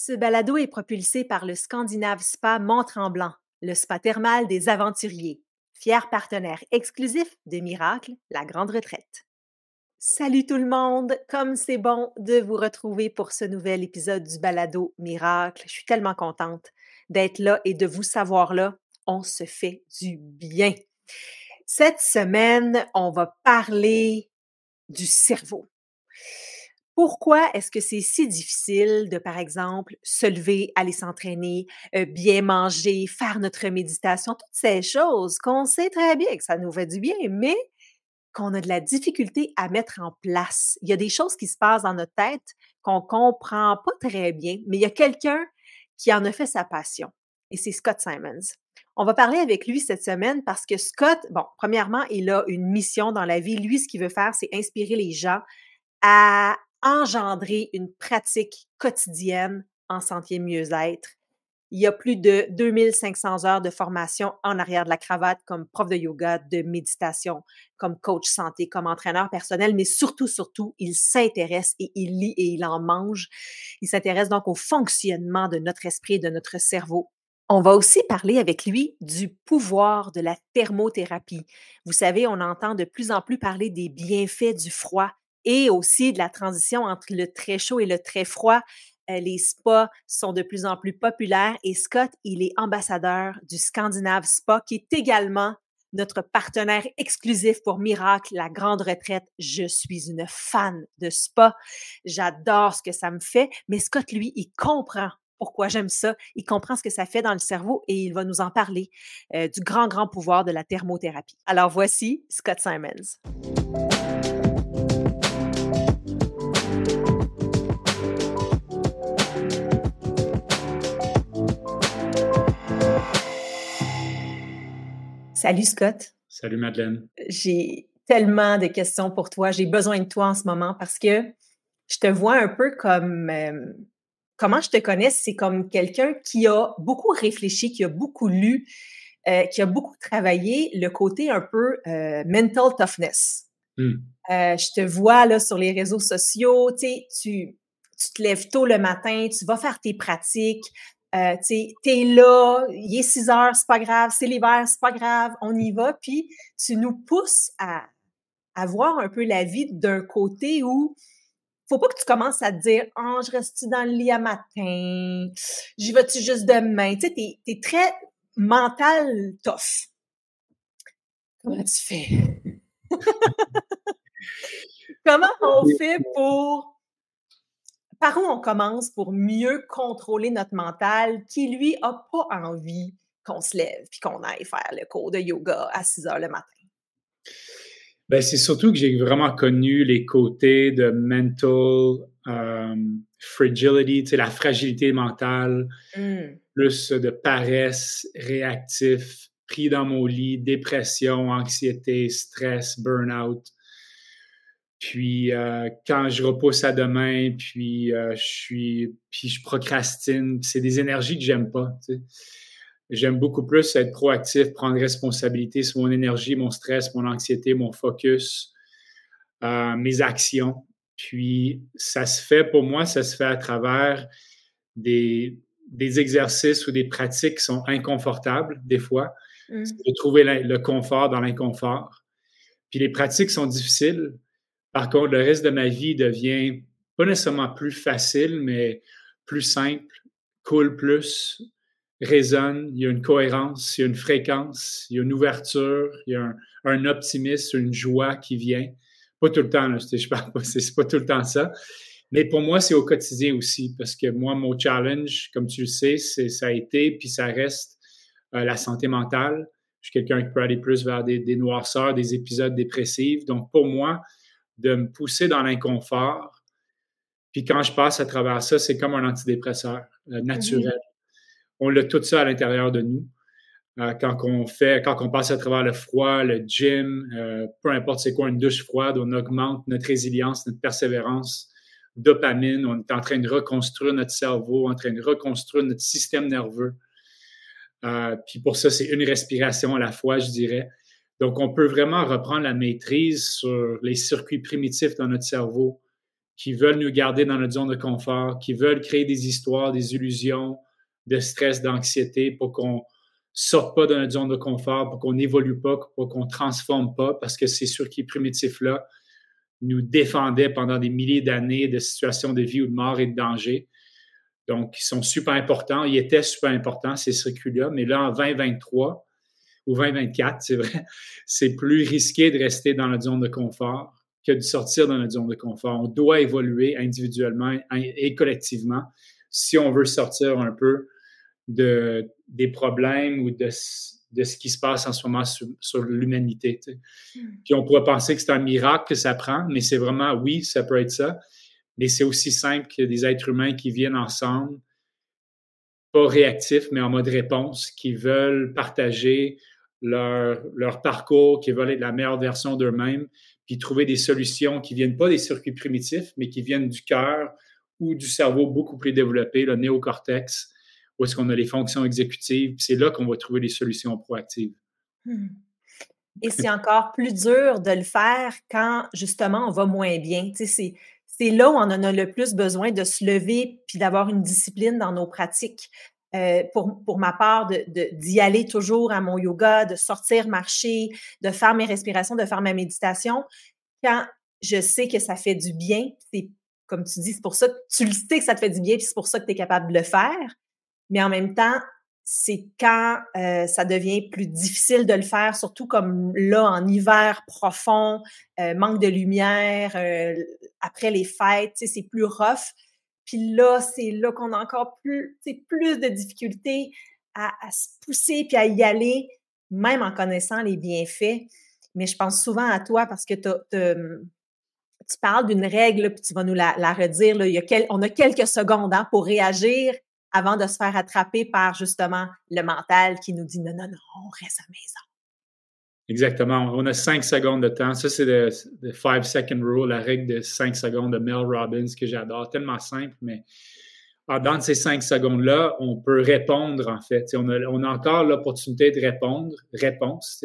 Ce balado est propulsé par le Scandinave Spa Mont-Tremblant, le spa thermal des aventuriers, fier partenaire exclusif de Miracle, la grande retraite. Salut tout le monde, comme c'est bon de vous retrouver pour ce nouvel épisode du balado Miracle. Je suis tellement contente d'être là et de vous savoir là. On se fait du bien. Cette semaine, on va parler du cerveau. Pourquoi est-ce que c'est si difficile de, par exemple, se lever, aller s'entraîner, euh, bien manger, faire notre méditation, toutes ces choses qu'on sait très bien que ça nous fait du bien, mais qu'on a de la difficulté à mettre en place. Il y a des choses qui se passent dans notre tête qu'on comprend pas très bien, mais il y a quelqu'un qui en a fait sa passion, et c'est Scott Simons. On va parler avec lui cette semaine parce que Scott, bon, premièrement, il a une mission dans la vie. Lui, ce qu'il veut faire, c'est inspirer les gens à engendrer une pratique quotidienne en santé mieux-être. Il y a plus de 2500 heures de formation en arrière de la cravate comme prof de yoga, de méditation, comme coach santé, comme entraîneur personnel, mais surtout, surtout, il s'intéresse et il lit et il en mange. Il s'intéresse donc au fonctionnement de notre esprit et de notre cerveau. On va aussi parler avec lui du pouvoir de la thermothérapie. Vous savez, on entend de plus en plus parler des bienfaits du froid, et aussi de la transition entre le très chaud et le très froid. Euh, les spas sont de plus en plus populaires et Scott, il est ambassadeur du Scandinave Spa, qui est également notre partenaire exclusif pour Miracle, la grande retraite. Je suis une fan de spa. J'adore ce que ça me fait, mais Scott, lui, il comprend pourquoi j'aime ça. Il comprend ce que ça fait dans le cerveau et il va nous en parler euh, du grand, grand pouvoir de la thermothérapie. Alors voici Scott Simons. Salut Scott. Salut Madeleine. J'ai tellement de questions pour toi. J'ai besoin de toi en ce moment parce que je te vois un peu comme euh, comment je te connais, c'est comme quelqu'un qui a beaucoup réfléchi, qui a beaucoup lu, euh, qui a beaucoup travaillé le côté un peu euh, mental toughness. Hmm. je te vois là sur les réseaux sociaux, tu, tu te lèves tôt le matin, tu vas faire tes pratiques, euh, tu es là, il est 6 heures, c'est pas grave, c'est l'hiver, c'est pas grave, on y va. Puis tu nous pousses à, à voir un peu la vie d'un côté où faut pas que tu commences à te dire oh, je reste dans le lit à matin, j'y vais-tu juste demain. Tu sais, t'es es très mental tough. Comment tu fais? Comment on fait pour par où on commence pour mieux contrôler notre mental qui, lui, n'a pas envie qu'on se lève puis qu'on aille faire le cours de yoga à 6 heures le matin? Ben, c'est surtout que j'ai vraiment connu les côtés de mental um, fragility, la fragilité mentale, mmh. plus de paresse, réactif, pris dans mon lit, dépression, anxiété, stress, burn-out. Puis euh, quand je repousse à demain, puis euh, je suis, puis je procrastine, c'est des énergies que j'aime pas. J'aime beaucoup plus être proactif, prendre responsabilité sur mon énergie, mon stress, mon anxiété, mon focus, euh, mes actions. Puis ça se fait pour moi, ça se fait à travers des, des exercices ou des pratiques qui sont inconfortables des fois. Mmh. De trouver le confort dans l'inconfort. Puis les pratiques sont difficiles par contre, le reste de ma vie devient pas nécessairement plus facile, mais plus simple, coule plus, résonne, il y a une cohérence, il y a une fréquence, il y a une ouverture, il y a un, optimisme, une joie qui vient. Pas tout le temps, là, je parle pas, c'est pas tout le temps ça. Mais pour moi, c'est au quotidien aussi, parce que moi, mon challenge, comme tu le sais, c'est, ça a été, puis ça reste euh, la santé mentale. Je suis quelqu'un qui peut aller plus vers des, des noirceurs, des épisodes dépressifs. Donc, pour moi, de me pousser dans l'inconfort. Puis quand je passe à travers ça, c'est comme un antidépresseur euh, naturel. On a tout ça à l'intérieur de nous. Euh, quand on fait, quand on passe à travers le froid, le gym, euh, peu importe c'est quoi une douche froide, on augmente notre résilience, notre persévérance, dopamine. On est en train de reconstruire notre cerveau, en train de reconstruire notre système nerveux. puis pour ça, c'est une respiration à la fois, je dirais. Donc, on peut vraiment reprendre la maîtrise sur les circuits primitifs dans notre cerveau qui veulent nous garder dans notre zone de confort, qui veulent créer des histoires, des illusions de stress, d'anxiété pour qu'on sorte pas de notre zone de confort, pour qu'on n'évolue pas, pour qu'on transforme pas, parce que c'est sûr qu'ils primitifs-là nous défendaient pendant des milliers d'années de situations de vie ou de mort et de danger. Donc, ils sont super importants. Ils étaient super importants, ces circuits-là. Mais là, en 2023 ou 2024, c'est vrai, c'est plus risqué de rester dans notre zone de confort que de sortir dans notre zone de confort. On doit évoluer individuellement et collectivement si on veut sortir un peu de, des problèmes ou de, de ce qui se passe en ce moment sur, l'humanité. Hmm. Puis on pourrait penser que c'est un miracle que ça prend, mais c'est vraiment, oui, ça peut être ça, mais c'est aussi simple que des êtres humains qui viennent ensemble, pas réactifs, mais en mode réponse, qui veulent partager leur, parcours, qui veulent être la meilleure version d'eux-mêmes, puis trouver des solutions qui viennent pas des circuits primitifs, mais qui viennent du cœur ou du cerveau beaucoup plus développé, le néocortex, où est-ce qu'on a les fonctions exécutives. C'est là qu'on va trouver les solutions proactives. Hmm. Et c'est encore plus dur de le faire quand justement on va moins bien. Sais, c'est là où on en a le plus besoin de se lever puis d'avoir une discipline dans nos pratiques. Euh, pour, pour ma part, d'y de, aller toujours à mon yoga, de sortir marcher, de faire mes respirations, de faire ma méditation. Quand je sais que ça fait du bien, c'est comme tu dis, c'est pour ça que tu le sais que ça te fait du bien, puis c'est pour ça que tu es capable de le faire. Mais en même temps, c'est quand euh, ça devient plus difficile de le faire, surtout comme là, en hiver profond, euh, manque de lumière, euh, après les fêtes, c'est plus rough. Puis là, c'est là qu'on a encore plus, plus de difficultés à, se pousser puis à y aller, même en connaissant les bienfaits. Mais je pense souvent à toi parce que tu parles d'une règle, puis tu vas nous la, redire. Là, il y a on a quelques secondes hein, pour réagir avant de se faire attraper par justement le mental qui nous dit non, non, non, on reste à la maison. Exactement. On a cinq secondes de temps. Ça, c'est le, five second rule, la règle de cinq secondes de Mel Robbins que j'adore. Tellement simple, mais dans ces cinq secondes-là, on peut répondre, en fait. On a, encore l'opportunité de répondre, réponse,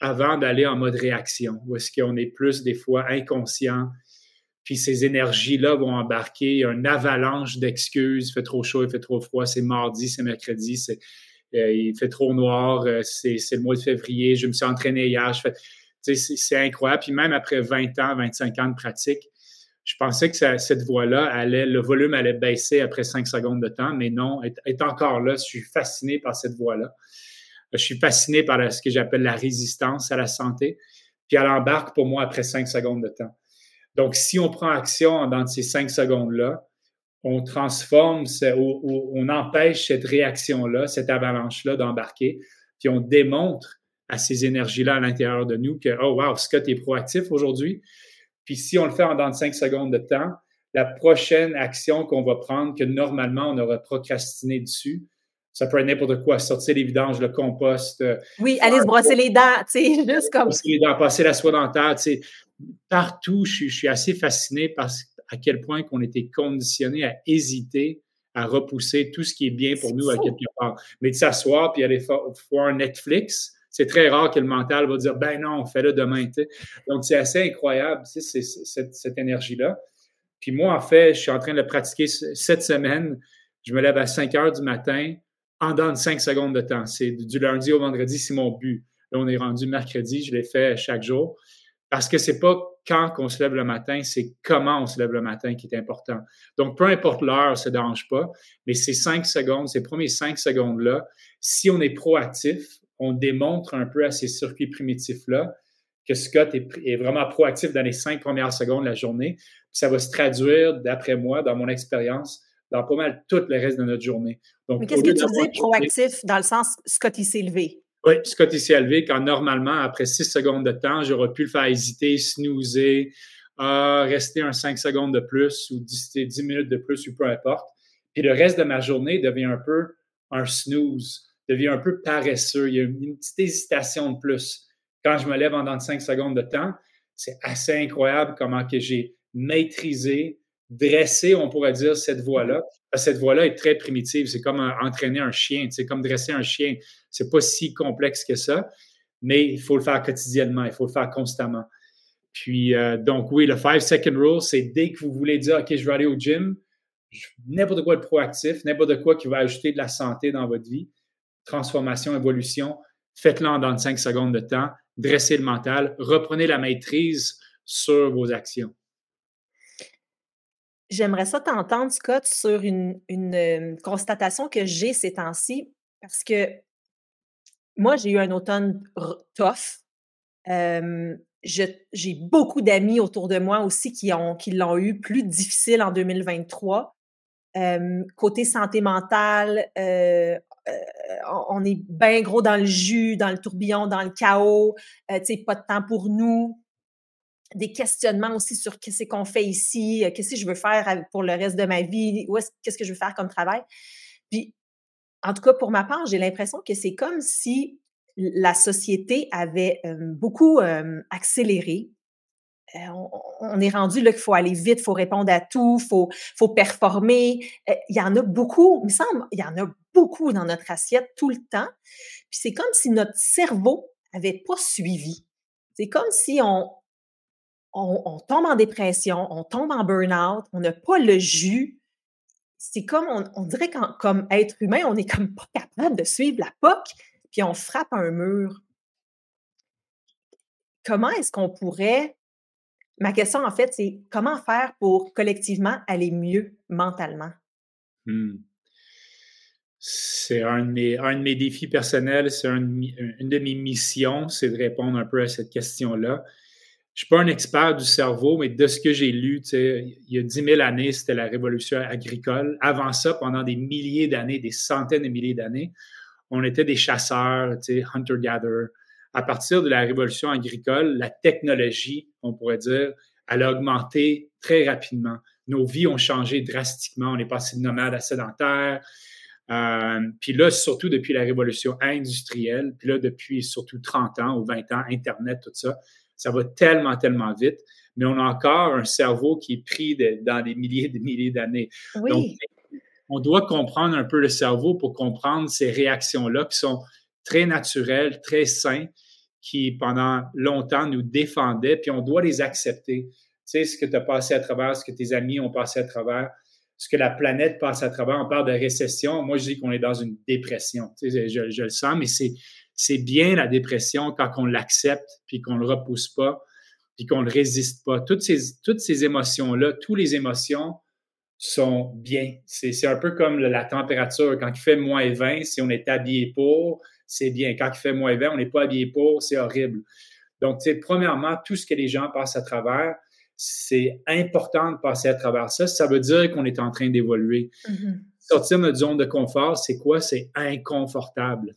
avant d'aller en mode réaction, où est-ce qu'on est plus des fois inconscient, puis ces énergies-là vont embarquer. Une avalanche d'excuses. Il fait trop chaud, il fait trop froid, c'est mardi, c'est mercredi, c'est, il fait trop noir, euh, c'est, le mois de février, je me suis entraîné hier. c'est, incroyable. Puis même après 20 ans, 25 ans de pratique, je pensais que cette voix-là allait, le volume allait baisser après 5 secondes de temps, mais non, est, est encore là. Je suis fasciné par cette voix-là. Je suis fasciné par ce que j'appelle la résistance à la santé. Puis elle embarque pour moi après 5 secondes de temps. Donc, si on prend action dans ces cinq secondes-là, on transforme, on empêche cette réaction-là, cette avalanche-là d'embarquer, puis on démontre à ces énergies-là à l'intérieur de nous que, oh wow, Scott est proactif aujourd'hui. Puis si on le fait en dans cinq secondes de temps, la prochaine action qu'on va prendre, que normalement on aurait procrastiné dessus, ça peut être n'importe quoi, sortir les vidanges, le compost. Euh, oui, aller se brosser les dents, tu sais, juste comme. Brosser les dents, passer la soie dentaire, tu sais, partout, je, suis assez fasciné par à quel point qu'on était conditionné à hésiter à repousser tout ce qui est bien pour nous à quelque part. Mais de s'asseoir puis aller voir Netflix, c'est très rare que le mental va dire ben non, on fait le demain. Donc c'est assez incroyable, cette, énergie-là. Puis moi, en fait, je suis en train de le pratiquer cette semaine. Je me lève à 5 heures du matin en dans 5 secondes de temps. C'est du lundi au vendredi, c'est mon but. Là, on est rendu mercredi, je l'ai fait chaque jour. Parce que c'est pas quand on se lève le matin, c'est comment on se lève le matin qui est important. Donc, peu importe l'heure, ça ne dérange pas, mais ces cinq secondes, ces premiers cinq secondes-là, si on est proactif, on démontre un peu à ces circuits primitifs-là que Scott est, vraiment proactif dans les cinq premières secondes de la journée. ça va se traduire, d'après moi, dans mon expérience, dans pas mal tout le reste de notre journée. Donc, Mais qu'est-ce que tu dis proactif dans le sens Scott, il s'est levé? Oui, Scott ici élevé quand normalement, après six secondes de temps, j'aurais pu le faire hésiter, snoozer, euh, rester un cinq secondes de plus ou dix, minutes de plus ou peu importe. Puis le reste de ma journée devient un peu un snooze, devient un peu paresseux. Il y a une, petite hésitation de plus. Quand je me lève en cinq secondes de temps, c'est assez incroyable comment que j'ai maîtrisé, dressé, on pourrait dire, cette voie-là cette voie-là est très primitive. C'est comme entraîner un chien, c'est comme dresser un chien. C'est pas si complexe que ça, mais il faut le faire quotidiennement, il faut le faire constamment. Puis, euh, donc, oui, le 5 second rule, c'est dès que vous voulez dire, OK, je vais aller au gym, n'importe quoi de proactif, n'importe quoi qui va ajouter de la santé dans votre vie, transformation, évolution, faites-le en dans 5 secondes de temps, dressez le mental, reprenez la maîtrise sur vos actions. J'aimerais ça t'entendre, Scott, sur une, euh, constatation que j'ai ces temps-ci, parce que moi, j'ai eu un automne tough. j'ai beaucoup d'amis autour de moi aussi qui l'ont qui eu plus difficile en 2023. côté santé mentale, euh, euh, on est bien gros dans le jus, dans le tourbillon, dans le chaos. tu sais, pas de temps pour nous des questionnements aussi sur qu'est-ce qu'on fait ici, euh, qu'est-ce que je veux faire pour le reste de ma vie, qu'est-ce que je veux faire comme travail. Puis, en tout cas, pour ma part, j'ai l'impression que c'est comme si la société avait beaucoup accéléré. Euh, on, est rendu là qu'il faut aller vite, il faut répondre à tout, il faut, faut performer. Euh, il y en a beaucoup, il me semble, il y en a beaucoup dans notre assiette tout le temps. Puis c'est comme si notre cerveau avait pas suivi. C'est comme si on, on, tombe en dépression, on tombe en burn-out, on n'a pas le jus. C'est comme, on, dirait qu'en comme être humain, on n'est comme pas capable de suivre la POC, puis on frappe un mur. Comment est-ce qu'on pourrait, ma question en fait, c'est comment faire pour collectivement aller mieux mentalement? Hmm. C'est un, de mes, un de mes défis personnels, c'est une de mes missions, c'est de répondre un peu à cette question-là je suis pas un expert du cerveau, mais de ce que j'ai lu, il y a 10 000 années, c'était la révolution agricole. Avant ça, pendant des milliers d'années, des centaines de milliers d'années, on était des chasseurs, hunter-gatherer. À partir de la révolution agricole, la technologie, on pourrait dire, elle a augmenté très rapidement. Nos vies ont changé drastiquement. On est passé de nomade à sédentaire. Euh, puis là, surtout depuis la révolution industrielle, puis là, depuis surtout 30 ans ou 20 ans, Internet, tout ça, ça va tellement, tellement vite, mais on a encore un cerveau qui est pris dans des milliers et des milliers d'années. Donc, on doit comprendre un peu le cerveau pour comprendre ces réactions-là qui sont très naturelles, très saines, qui pendant longtemps nous défendaient, puis on doit les accepter. Tu sais, ce que tu as passé à travers, ce que tes amis ont passé à travers, ce que la planète passe à travers. On parle de récession. Moi, je dis qu'on est dans une dépression. Tu sais, je, je le sens, mais c'est c'est bien la dépression quand on l'accepte, puis qu'on le repousse pas, puis qu'on le résiste pas. Toutes ces, toutes ces émotions-là, toutes les émotions sont bien. C'est un peu comme la température. Quand il fait moins 20, si on est habillé pour, c'est bien. Quand il fait moins 20, on n'est pas habillé pour, c'est horrible. Donc, premièrement, tout ce que les gens passent à travers, c'est important de passer à travers ça. Ça veut dire qu'on est en train d'évoluer. Mm-hmm sortir notre zone de confort, c'est quoi? C'est inconfortable.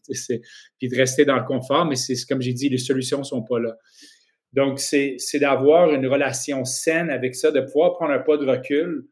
Puis de rester dans le confort, mais c'est comme j'ai dit, les solutions ne sont pas là. Donc, c'est d'avoir une relation saine avec ça, de pouvoir prendre un pas de recul,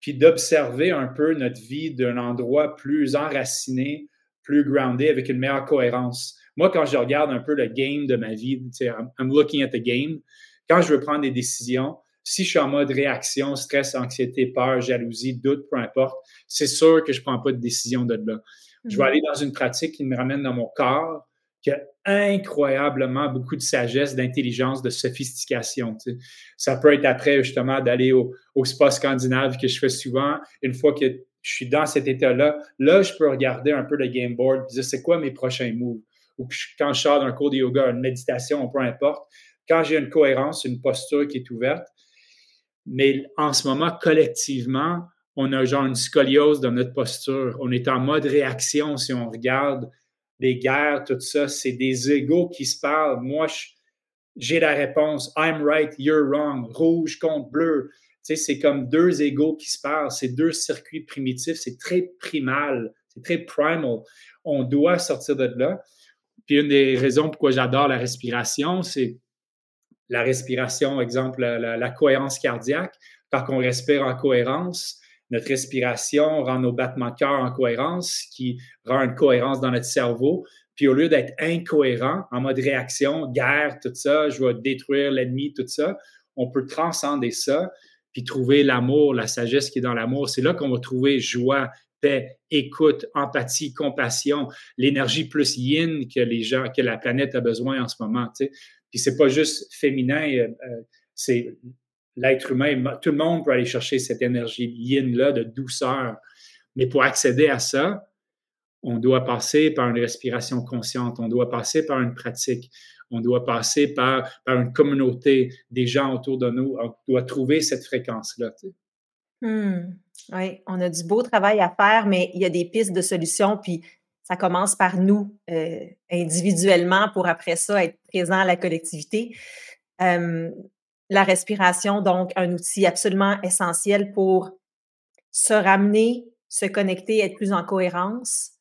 puis d'observer un peu notre vie d'un endroit plus enraciné, plus groundé, avec une meilleure cohérence. Moi, quand je regarde un peu le game de ma vie, I'm looking at the game, quand je veux prendre des décisions, si je suis en mode réaction, stress, anxiété, peur, jalousie, doute, peu importe, c'est sûr que je ne prends pas de décision de là. Je vais mhm. aller dans une pratique qui me ramène dans mon corps, qui a incroyablement beaucoup de sagesse, d'intelligence, de sophistication. Ça peut être après, justement, d'aller au, spa scandinave que je fais souvent. Une fois que je suis dans cet état-là, là, je peux regarder un peu le game board et dire c'est quoi mes prochains moves? Ou quand je sors d'un cours de yoga, une méditation, peu importe, quand j'ai une cohérence, une posture qui est ouverte, mais en ce moment, collectivement, on a genre une scoliose dans notre posture. On est en mode réaction si on regarde les guerres, tout ça. C'est des égaux qui se parlent. Moi, j'ai la réponse. I'm right, you're wrong. Rouge contre bleu. Tu sais, c'est comme deux égaux qui se parlent. C'est deux circuits primitifs. C'est très primal. C'est très primal. On doit sortir de là. Puis une des raisons pourquoi j'adore la respiration, c'est la respiration, exemple, la, cohérence cardiaque. Quand on respire en cohérence, notre respiration rend nos battements de cœur en cohérence, qui rend une cohérence dans notre cerveau. Puis au lieu d'être incohérent, en mode réaction, guerre, tout ça, je vais détruire l'ennemi, tout ça, on peut transcender ça, puis trouver l'amour, la sagesse qui est dans l'amour. C'est là qu'on va trouver joie, paix, écoute, empathie, compassion, l'énergie plus yin que les gens, que la planète a besoin en ce moment. Puis c'est pas juste féminin, euh, euh, c'est l'être humain. Tout le monde peut aller chercher cette énergie yin-là de douceur. Mais pour accéder à ça, on doit passer par une respiration consciente, on doit passer par une pratique, on doit passer par, par une communauté, des gens autour de nous. On doit trouver cette fréquence-là. Hmm. Oui, on a du beau travail à faire, mais il y a des pistes de solutions, puis ça commence par nous euh, individuellement pour après ça être présent à la collectivité. la respiration, donc, un outil absolument essentiel pour se ramener, se connecter, être plus en cohérence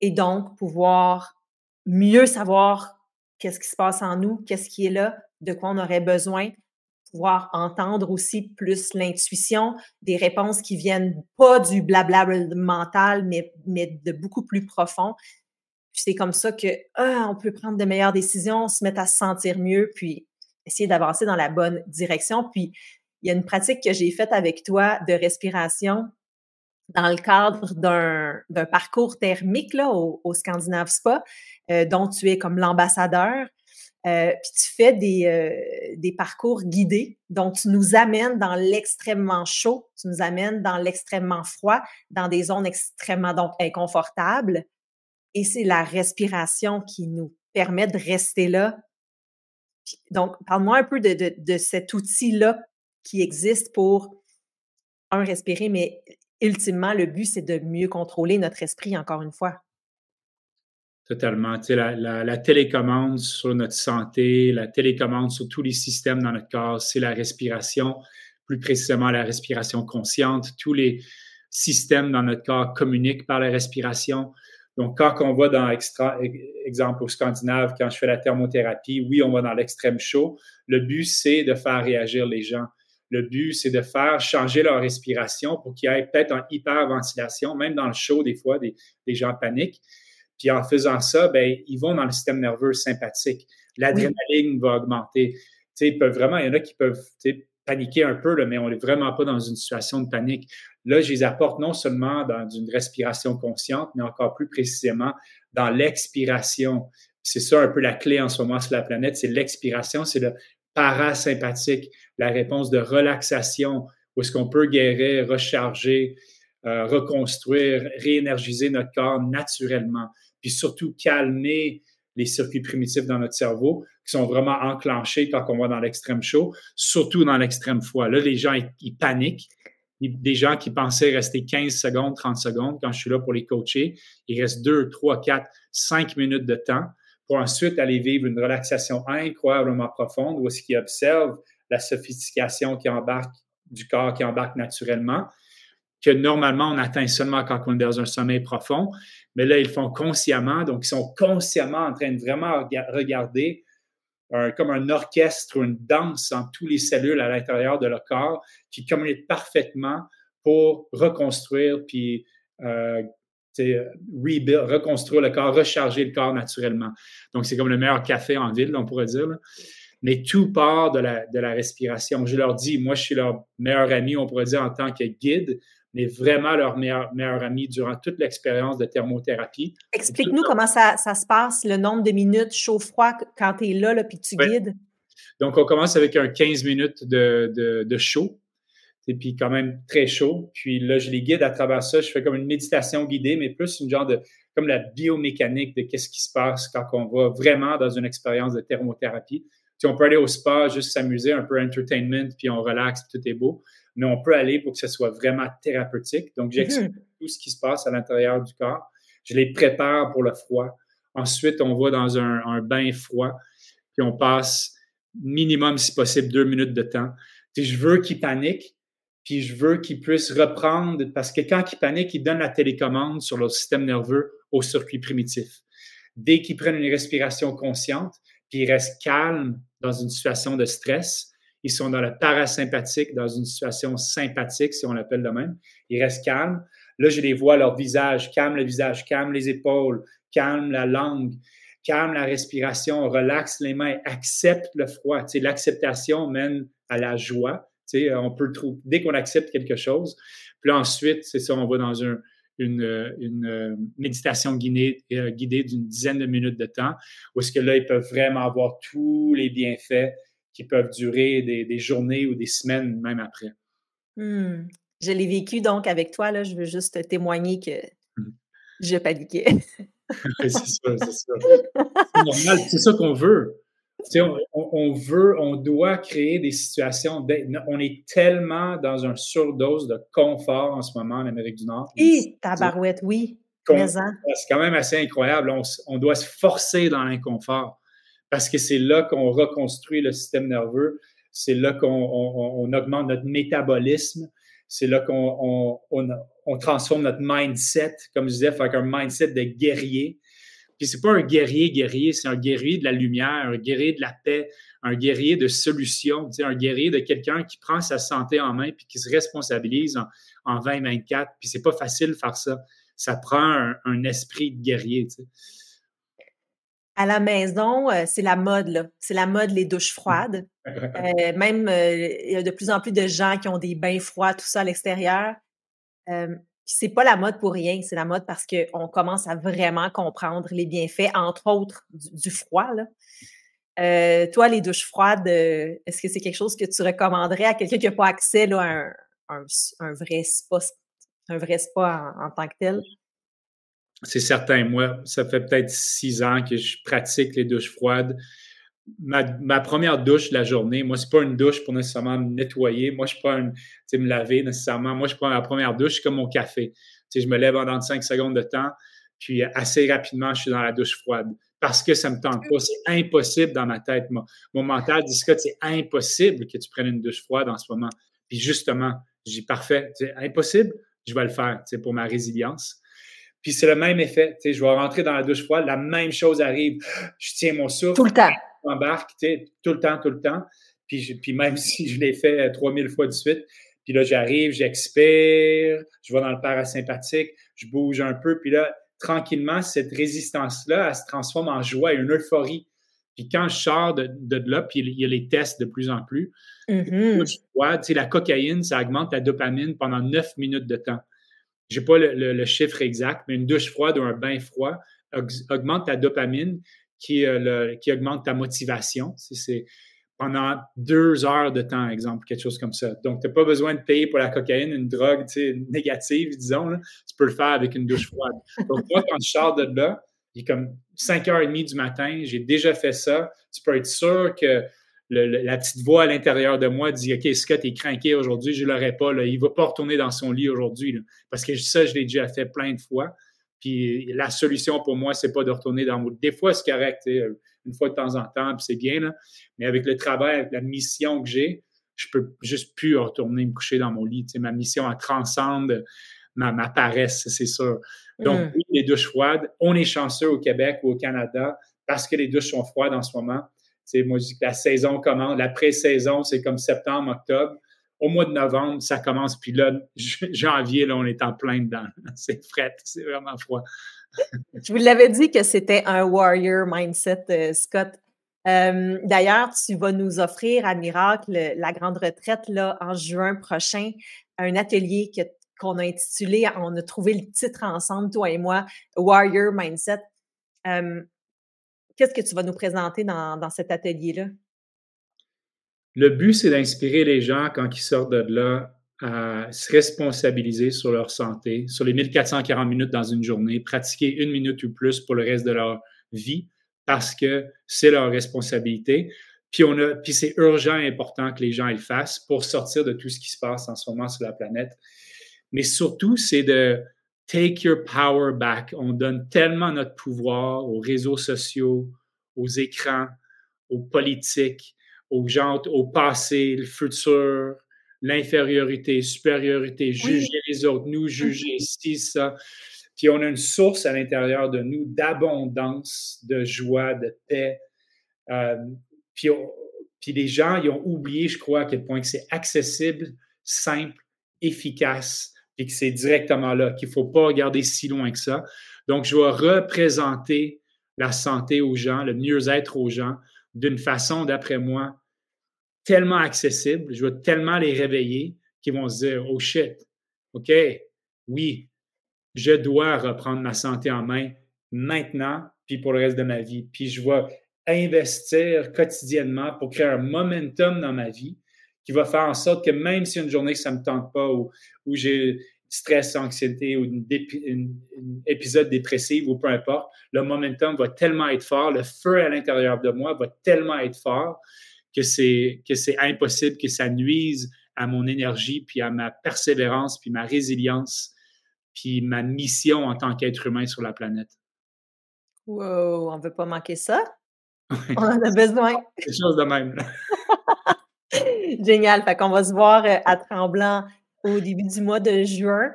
et donc pouvoir mieux savoir qu'est-ce qui se passe en nous, qu'est-ce qui est là, de quoi on aurait besoin, pouvoir entendre aussi plus l'intuition, des réponses qui viennent pas du blabla mental, mais, mais de beaucoup plus profond. Puis c'est comme ça que ah, on peut prendre de meilleures décisions, se mettre à se sentir mieux, puis essayer d'avancer dans la bonne direction. Puis il y a une pratique que j'ai faite avec toi de respiration dans le cadre d'un parcours thermique là, au, au Scandinave Spa, euh, dont tu es comme l'ambassadeur. Euh, puis tu fais des, euh, des parcours guidés, donc tu nous amènes dans l'extrêmement chaud, tu nous amènes dans l'extrêmement froid, dans des zones extrêmement donc inconfortables. Et c'est la respiration qui nous permet de rester là. Donc, parle-moi un peu de, de, de cet outil-là qui existe pour, un, respirer, mais ultimement, le but, c'est de mieux contrôler notre esprit, encore une fois. Totalement. La, télécommande sur notre santé, la télécommande sur tous les systèmes dans notre corps, c'est la respiration, plus précisément la respiration consciente. Tous les systèmes dans notre corps communiquent par la respiration. Donc, quand on va dans extra, exemple au Scandinave, quand je fais la thermothérapie, oui, on va dans l'extrême chaud. Le but, c'est de faire réagir les gens. Le but, c'est de faire changer leur respiration pour qu'il y ait peut-être une hyperventilation, même dans le chaud, des fois, des, des gens paniquent. Puis en faisant ça, ben, ils vont dans le système nerveux sympathique. L'adrénaline va augmenter. ils peuvent vraiment, il y en a qui peuvent paniquer un peu, là, mais on n'est vraiment pas dans une situation de panique. Là, je les apporte non seulement dans une respiration consciente, mais encore plus précisément dans l'expiration. C'est ça un peu la clé en ce moment sur la planète, c'est l'expiration, c'est le parasympathique, la réponse de relaxation, où est-ce qu'on peut guérir, recharger, euh, reconstruire, réénergiser notre corps naturellement puis surtout calmer les circuits primitifs dans notre cerveau qui sont vraiment enclenchés quand on va dans l'extrême chaud, surtout dans l'extrême froid. Là, les gens, ils, paniquent. Des gens qui pensaient rester 15 secondes, 30 secondes, quand je suis là pour les coacher, il reste 2, 3, 4, 5 minutes de temps pour ensuite aller vivre une relaxation incroyablement profonde où est-ce qu'ils observent la sophistication qui embarque du corps, qui embarque naturellement, que normalement on atteint seulement quand on est dans un sommeil profond mais là, ils font consciemment. Donc, ils sont consciemment en train de vraiment regarder comme un orchestre ou une danse en tous les cellules à l'intérieur de leur corps qui communiquent parfaitement pour reconstruire puis euh, reconstruire le corps, recharger le corps naturellement. Donc, c'est comme le meilleur café en ville, on pourrait dire. Mais tout part de la respiration. Je leur dis, moi, je suis leur meilleur ami, on pourrait dire, en tant que guide mais vraiment leur meilleur, meilleur ami durant toute l'expérience de thermothérapie. Explique-nous comment ça, ça, se passe, le nombre de minutes chaud-froid quand tu es là, là puis tu guides. Donc, on commence avec un 15 minutes de, de, de chaud, et puis quand même très chaud. Puis là, je les guide à travers ça. Je fais comme une méditation guidée, mais plus une genre de, comme la biomécanique de qu'est-ce qui se passe quand on va vraiment dans une expérience de thermothérapie. Si on peut aller au spa, juste s'amuser, un peu entertainment, puis on relaxe, tout est beau mais on peut aller pour que ce soit vraiment thérapeutique. Donc, j'explique mhm. tout ce qui se passe à l'intérieur du corps. Je les prépare pour le froid. Ensuite, on va dans un, bain froid, puis on passe minimum, si possible, deux minutes de temps. Puis je veux qu'ils paniquent, puis je veux qu'ils puissent reprendre, parce que quand ils paniquent, ils donnent la télécommande sur leur système nerveux au circuit primitif. Dès qu'ils prennent une respiration consciente, puis ils restent calmes dans une situation de stress, ils sont dans le parasympathique, dans une situation sympathique, si on l'appelle de même. Ils restent calmes. Là, je les vois, leur visage, calme le visage, calme les épaules, calme la langue, calme la respiration, relaxe les mains, accepte le froid. Tu sais, l'acceptation mène à la joie. Tu sais, on peut dès qu'on accepte quelque chose, puis ensuite, c'est ça, on va dans un, une, une méditation guidée, guidée d'une dizaine de minutes de temps, où est-ce que là, ils peuvent vraiment avoir tous les bienfaits qui peuvent durer des, journées ou des semaines, même après. Mmh. Je l'ai vécu donc avec toi, là, je veux juste témoigner que mmh. je paniquais. c'est ça, c'est ça. C'est normal, c'est ça qu'on veut. On, on, veut, on doit créer des situations. On est tellement dans un surdose de confort en ce moment en Amérique du Nord. Et tabarouette, oui. C'est quand même assez incroyable. On, on doit se forcer dans l'inconfort parce que c'est là qu'on reconstruit le système nerveux, c'est là qu'on augmente notre métabolisme, c'est là qu'on on, transforme notre mindset, comme je disais, avec un mindset de guerrier. Puis c'est pas un guerrier guerrier, c'est un guerrier de la lumière, un guerrier de la paix, un guerrier de solution, un guerrier de quelqu'un qui prend sa santé en main puis qui se responsabilise en, en 2024. Puis c'est pas facile de faire ça. Ça prend un, esprit de guerrier. À la maison, euh, c'est la mode, là. C'est la mode, les douches froides. Euh, même, euh, il y a de plus en plus de gens qui ont des bains froids, tout ça à l'extérieur. Euh, c'est pas la mode pour rien, c'est la mode parce qu'on commence à vraiment comprendre les bienfaits, entre autres, du, froid, là. toi, les douches froides, est-ce que c'est quelque chose que tu recommanderais à quelqu'un qui n'a pas accès à un, vrai spa, un vrai spa en tant que tel? c'est certain. Moi, ça fait peut-être six ans que je pratique les douches froides. Ma, première douche de la journée, moi, c'est pas une douche pour nécessairement me nettoyer. Moi, je prends une, me laver nécessairement. Moi, je prends la première douche comme mon café. je me lève en cinq secondes de temps, puis assez rapidement, je suis dans la douche froide. Parce que ça me tente pas. C'est impossible dans ma tête. Mon, mental dit, Scott, c'est impossible que tu prennes une douche froide en ce moment. Puis justement, je dis, parfait, c'est impossible, je vais le faire, pour ma résilience. Puis c'est le même effet. Je vais rentrer dans la douche froide, la même chose arrive. Je tiens mon souffle. Tout le temps. J'embarque, tu sais, tout le temps, tout le temps. Puis, puis même si je l'ai fait 3000 fois de suite, puis là, j'arrive, j'expire, je vais dans le parasympathique, je bouge un peu, puis là, tranquillement, cette résistance-là, elle se transforme en joie et une euphorie. Puis quand je sors de, de, là, puis il y a les tests de plus en plus, mm-hmm. la cocaïne, ça augmente la dopamine pendant 9 minutes de temps j'ai pas le, chiffre exact, mais une douche froide ou un bain froid augmente ta dopamine qui, euh, qui augmente ta motivation. C'est pendant deux heures de temps, exemple, quelque chose comme ça. Donc, tu n'as pas besoin de payer pour la cocaïne, une drogue négative, disons. Tu peux le faire avec une douche froide. Donc, moi, quand je sors de là, il est comme 5h30 du matin, j'ai déjà fait ça. Tu peux être sûr que la petite voix à l'intérieur de moi dit OK, Scott est craqué aujourd'hui, je ne l'aurais pas. Là. Il ne va pas retourner dans son lit aujourd'hui. Parce que ça, je l'ai déjà fait plein de fois. Puis la solution pour moi, c'est pas de retourner dans mon lit. Des fois, c'est correct, une fois de temps en temps, puis c'est bien. Là. Mais avec le travail, avec la mission que j'ai, je peux juste plus retourner me coucher dans mon lit. ma mission, elle transcende ma, paresse, c'est sûr. Donc, mmh. oui, les douches froides, on est chanceux au Québec ou au Canada parce que les douches sont froides en ce moment moi, je dis que la saison commence, la pré-saison, c'est comme septembre, octobre. Au mois de novembre, ça commence, puis là, janvier, là, on est en plein dedans. C'est frais, c'est vraiment froid. je vous l'avais dit que c'était un warrior mindset, euh, Scott. Euh, d'ailleurs, tu vas nous offrir à Miracle, la grande retraite, là, en juin prochain, un atelier qu'on a intitulé, on a trouvé le titre ensemble, toi et moi, Warrior Mindset. Euh, Qu'est-ce que tu vas nous présenter dans, cet atelier-là? Le but, c'est d'inspirer les gens quand ils sortent de là à se responsabiliser sur leur santé, sur les 1440 minutes dans une journée, pratiquer une minute ou plus pour le reste de leur vie parce que c'est leur responsabilité. Puis, on a, puis c'est urgent et important que les gens le fassent pour sortir de tout ce qui se passe en ce moment sur la planète. Mais surtout, c'est de Take your power back. On donne tellement notre pouvoir aux réseaux sociaux, aux écrans, aux politiques, aux gens, au passé, le futur, l'infériorité, supériorité, juger les autres, nous juger, ci, ça. Puis on a une source à l'intérieur de nous d'abondance, de joie, de paix. Euh, puis, puis les gens, ils ont oublié, je crois, à quel point que c'est accessible, simple, efficace et que c'est directement là, qu'il ne faut pas regarder si loin que ça. Donc, je vais représenter la santé aux gens, le mieux-être aux gens d'une façon, d'après moi, tellement accessible. Je vais tellement les réveiller qu'ils vont se dire Oh shit, OK, oui, je dois reprendre ma santé en main maintenant, puis pour le reste de ma vie. Puis je vais investir quotidiennement pour créer un momentum dans ma vie qui va faire en sorte que même si une journée ça ne me tente pas ou, ou j'ai stress, anxiété ou un épisode dépressif ou peu importe, le momentum va tellement être fort, le feu à l'intérieur de moi va tellement être fort que c'est que c'est impossible que ça nuise à mon énergie puis à ma persévérance puis ma résilience puis ma mission en tant qu'être humain sur la planète. Wow, on ne veut pas manquer ça. On en a besoin. Quelque chose de même. Génial. Fait qu'on va se voir euh, à Tremblant au début du mois de juin.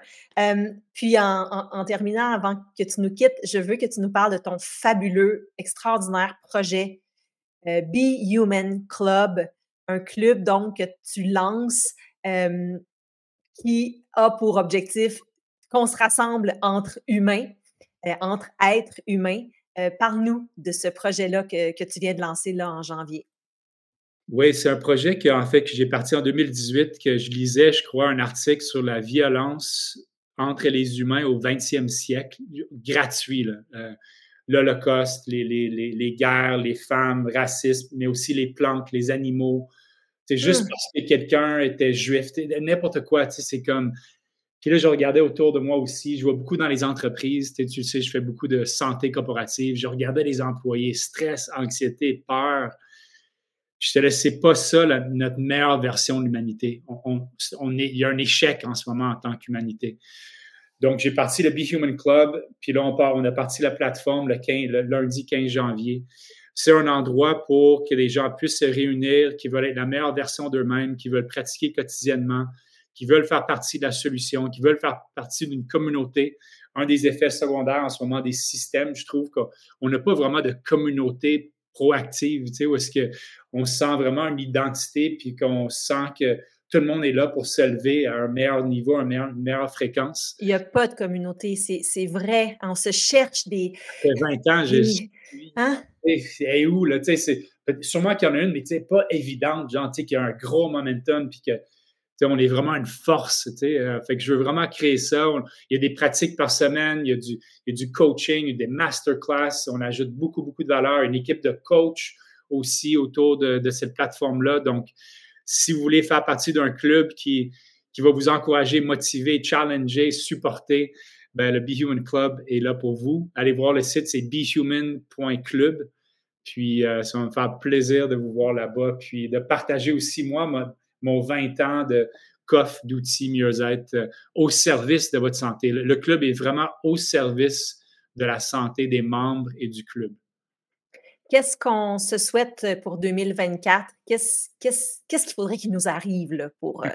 puis en, terminant, avant que tu nous quittes, je veux que tu nous parles de ton fabuleux, extraordinaire projet euh, Be Human Club, un club donc que tu lances qui a pour objectif qu'on se rassemble entre humains, euh, entre êtres humains. Euh, parle-nous de ce projet-là que, que, tu viens de lancer là en janvier. Oui, c'est un projet que, en fait, que j'ai parti en 2018, que je lisais, je crois, un article sur la violence entre les humains au 20e siècle, gratuit. Euh, L'Holocauste, les, les, les, guerres, les femmes, racisme, mais aussi les plantes, les animaux. C'est juste mmh. parce que quelqu'un était juif, n'importe quoi. C'est comme. Puis là, je regardais autour de moi aussi. Je vois beaucoup dans les entreprises. Tu sais, je fais beaucoup de santé corporative. Je regardais les employés, stress, anxiété, peur je te laisse, c'est pas ça notre meilleure version de l'humanité. On, on, est, il y a un échec en ce moment en tant qu'humanité. Donc, j'ai parti le Be Human Club, puis là, on, part, on a parti la plateforme le, 15, le lundi 15 janvier. C'est un endroit pour que les gens puissent se réunir, qui veulent être la meilleure version d'eux-mêmes, qui veulent pratiquer quotidiennement, qui veulent faire partie de la solution, qui veulent faire partie d'une communauté. Un des effets secondaires en ce moment des systèmes, je trouve qu'on n'a pas vraiment de communauté proactive, tu sais, où est-ce qu'on sent vraiment une identité, puis qu'on sent que tout le monde est là pour s'élever à un meilleur niveau, à une meilleure, fréquence. Il n'y a pas de communauté, c'est vrai. On se cherche des. Ça fait 20 ans, j'ai. Hein? C'est où, là? Tu sais, sûrement qu'il y en a une, mais tu sais, pas évidente, genre, tu sais, qu'il y a un gros momentum, puis que on est vraiment une force. Euh, fait que je veux vraiment créer ça. il y a des pratiques par semaine, il y a du, il y a du coaching, il y a des masterclass. On ajoute beaucoup, beaucoup de valeur. Une équipe de coach aussi autour de, de cette plateforme-là. Donc, si vous voulez faire partie d'un club qui, qui va vous encourager, motiver, challenger, supporter, ben, le Be Human Club est là pour vous. Allez voir le site, c'est behuman.club. Puis, euh, ça va me faire plaisir de vous voir là-bas. Puis, de partager aussi, moi, mon 20 ans de coffre d'outils mieux-être euh, au service de votre santé. Le, club est vraiment au service de la santé des membres et du club. Qu'est-ce qu'on se souhaite pour 2024? Qu'est-ce qu'il faudrait qu'il nous arrive pour euh,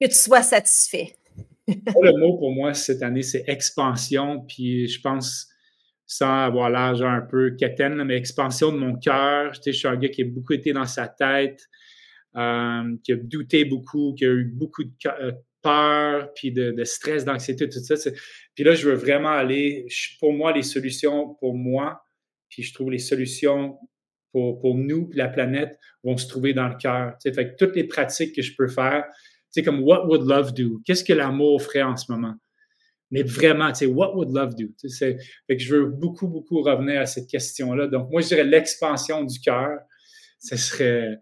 que tu sois satisfait? le mot pour moi cette année, c'est expansion. Puis je pense, sans avoir l'âge un peu quétaine, mais expansion de mon cœur. Je suis un gars qui a beaucoup été dans sa tête. Euh, qui a douté beaucoup, qui a eu beaucoup de euh, peur, puis de, stress, d'anxiété, tout ça. Puis là, je veux vraiment aller, pour moi, les solutions pour moi, puis je trouve les solutions pour, pour nous, la planète, vont se trouver dans le cœur. Fait que toutes les pratiques que je peux faire, c'est comme What would love do? Qu'est-ce que l'amour ferait en ce moment? Mais vraiment, tu sais, what would love do? Fait que je veux beaucoup, beaucoup revenir à cette question-là. Donc, moi, je dirais l'expansion du cœur. Ce serait,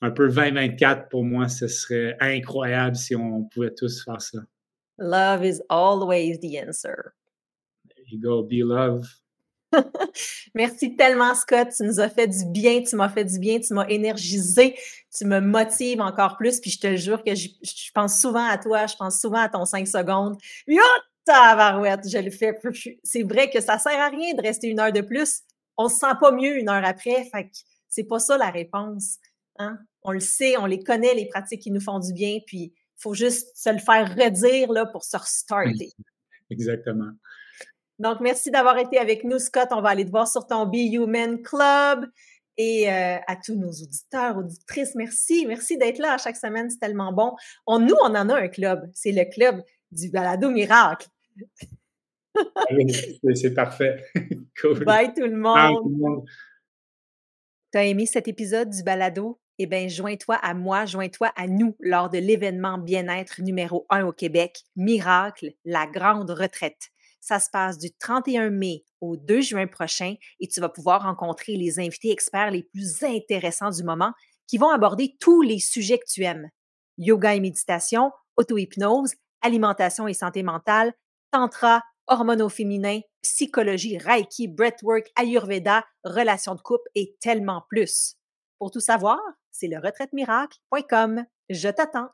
un peu 2024 pour moi, ce serait incroyable si on pouvait tous faire ça. Love is always the answer. There you go, be love. Merci tellement, Scott. Tu nous as fait du bien, tu m'as fait du bien, tu m'as énergisé, tu me motives encore plus. Puis je te jure que je, pense souvent à toi, je pense souvent à ton 5 secondes. Yo, tabarouette, je le fais. C'est vrai que ça sert à rien de rester une heure de plus. On se sent pas mieux une heure après. Fait que c'est pas ça la réponse. Hein? On le sait, on les connaît, les pratiques qui nous font du bien, puis il faut juste se le faire redire là, pour se restarter. Exactement. Donc, merci d'avoir été avec nous, Scott. On va aller te voir sur ton Be Human Club. Et euh, à tous nos auditeurs, auditrices, merci. Merci d'être là à chaque semaine. C'est tellement bon. On, nous, on en a un club. C'est le club du balado miracle. C'est parfait. Bye tout le monde. Tu as aimé cet épisode du balado? eh bien, joins-toi à moi, joins-toi à nous lors de l'événement bien-être numéro 1 au Québec, Miracle, la grande retraite. Ça se passe du 31 mai au 2 juin prochain et tu vas pouvoir rencontrer les invités experts les plus intéressants du moment qui vont aborder tous les sujets que tu aimes. Yoga et méditation, auto-hypnose, alimentation et santé mentale, tantra, hormones féminins, psychologie, reiki, breathwork, ayurveda, relations de couple et tellement plus. Pour tout savoir, c'est le retraite Je t'attends.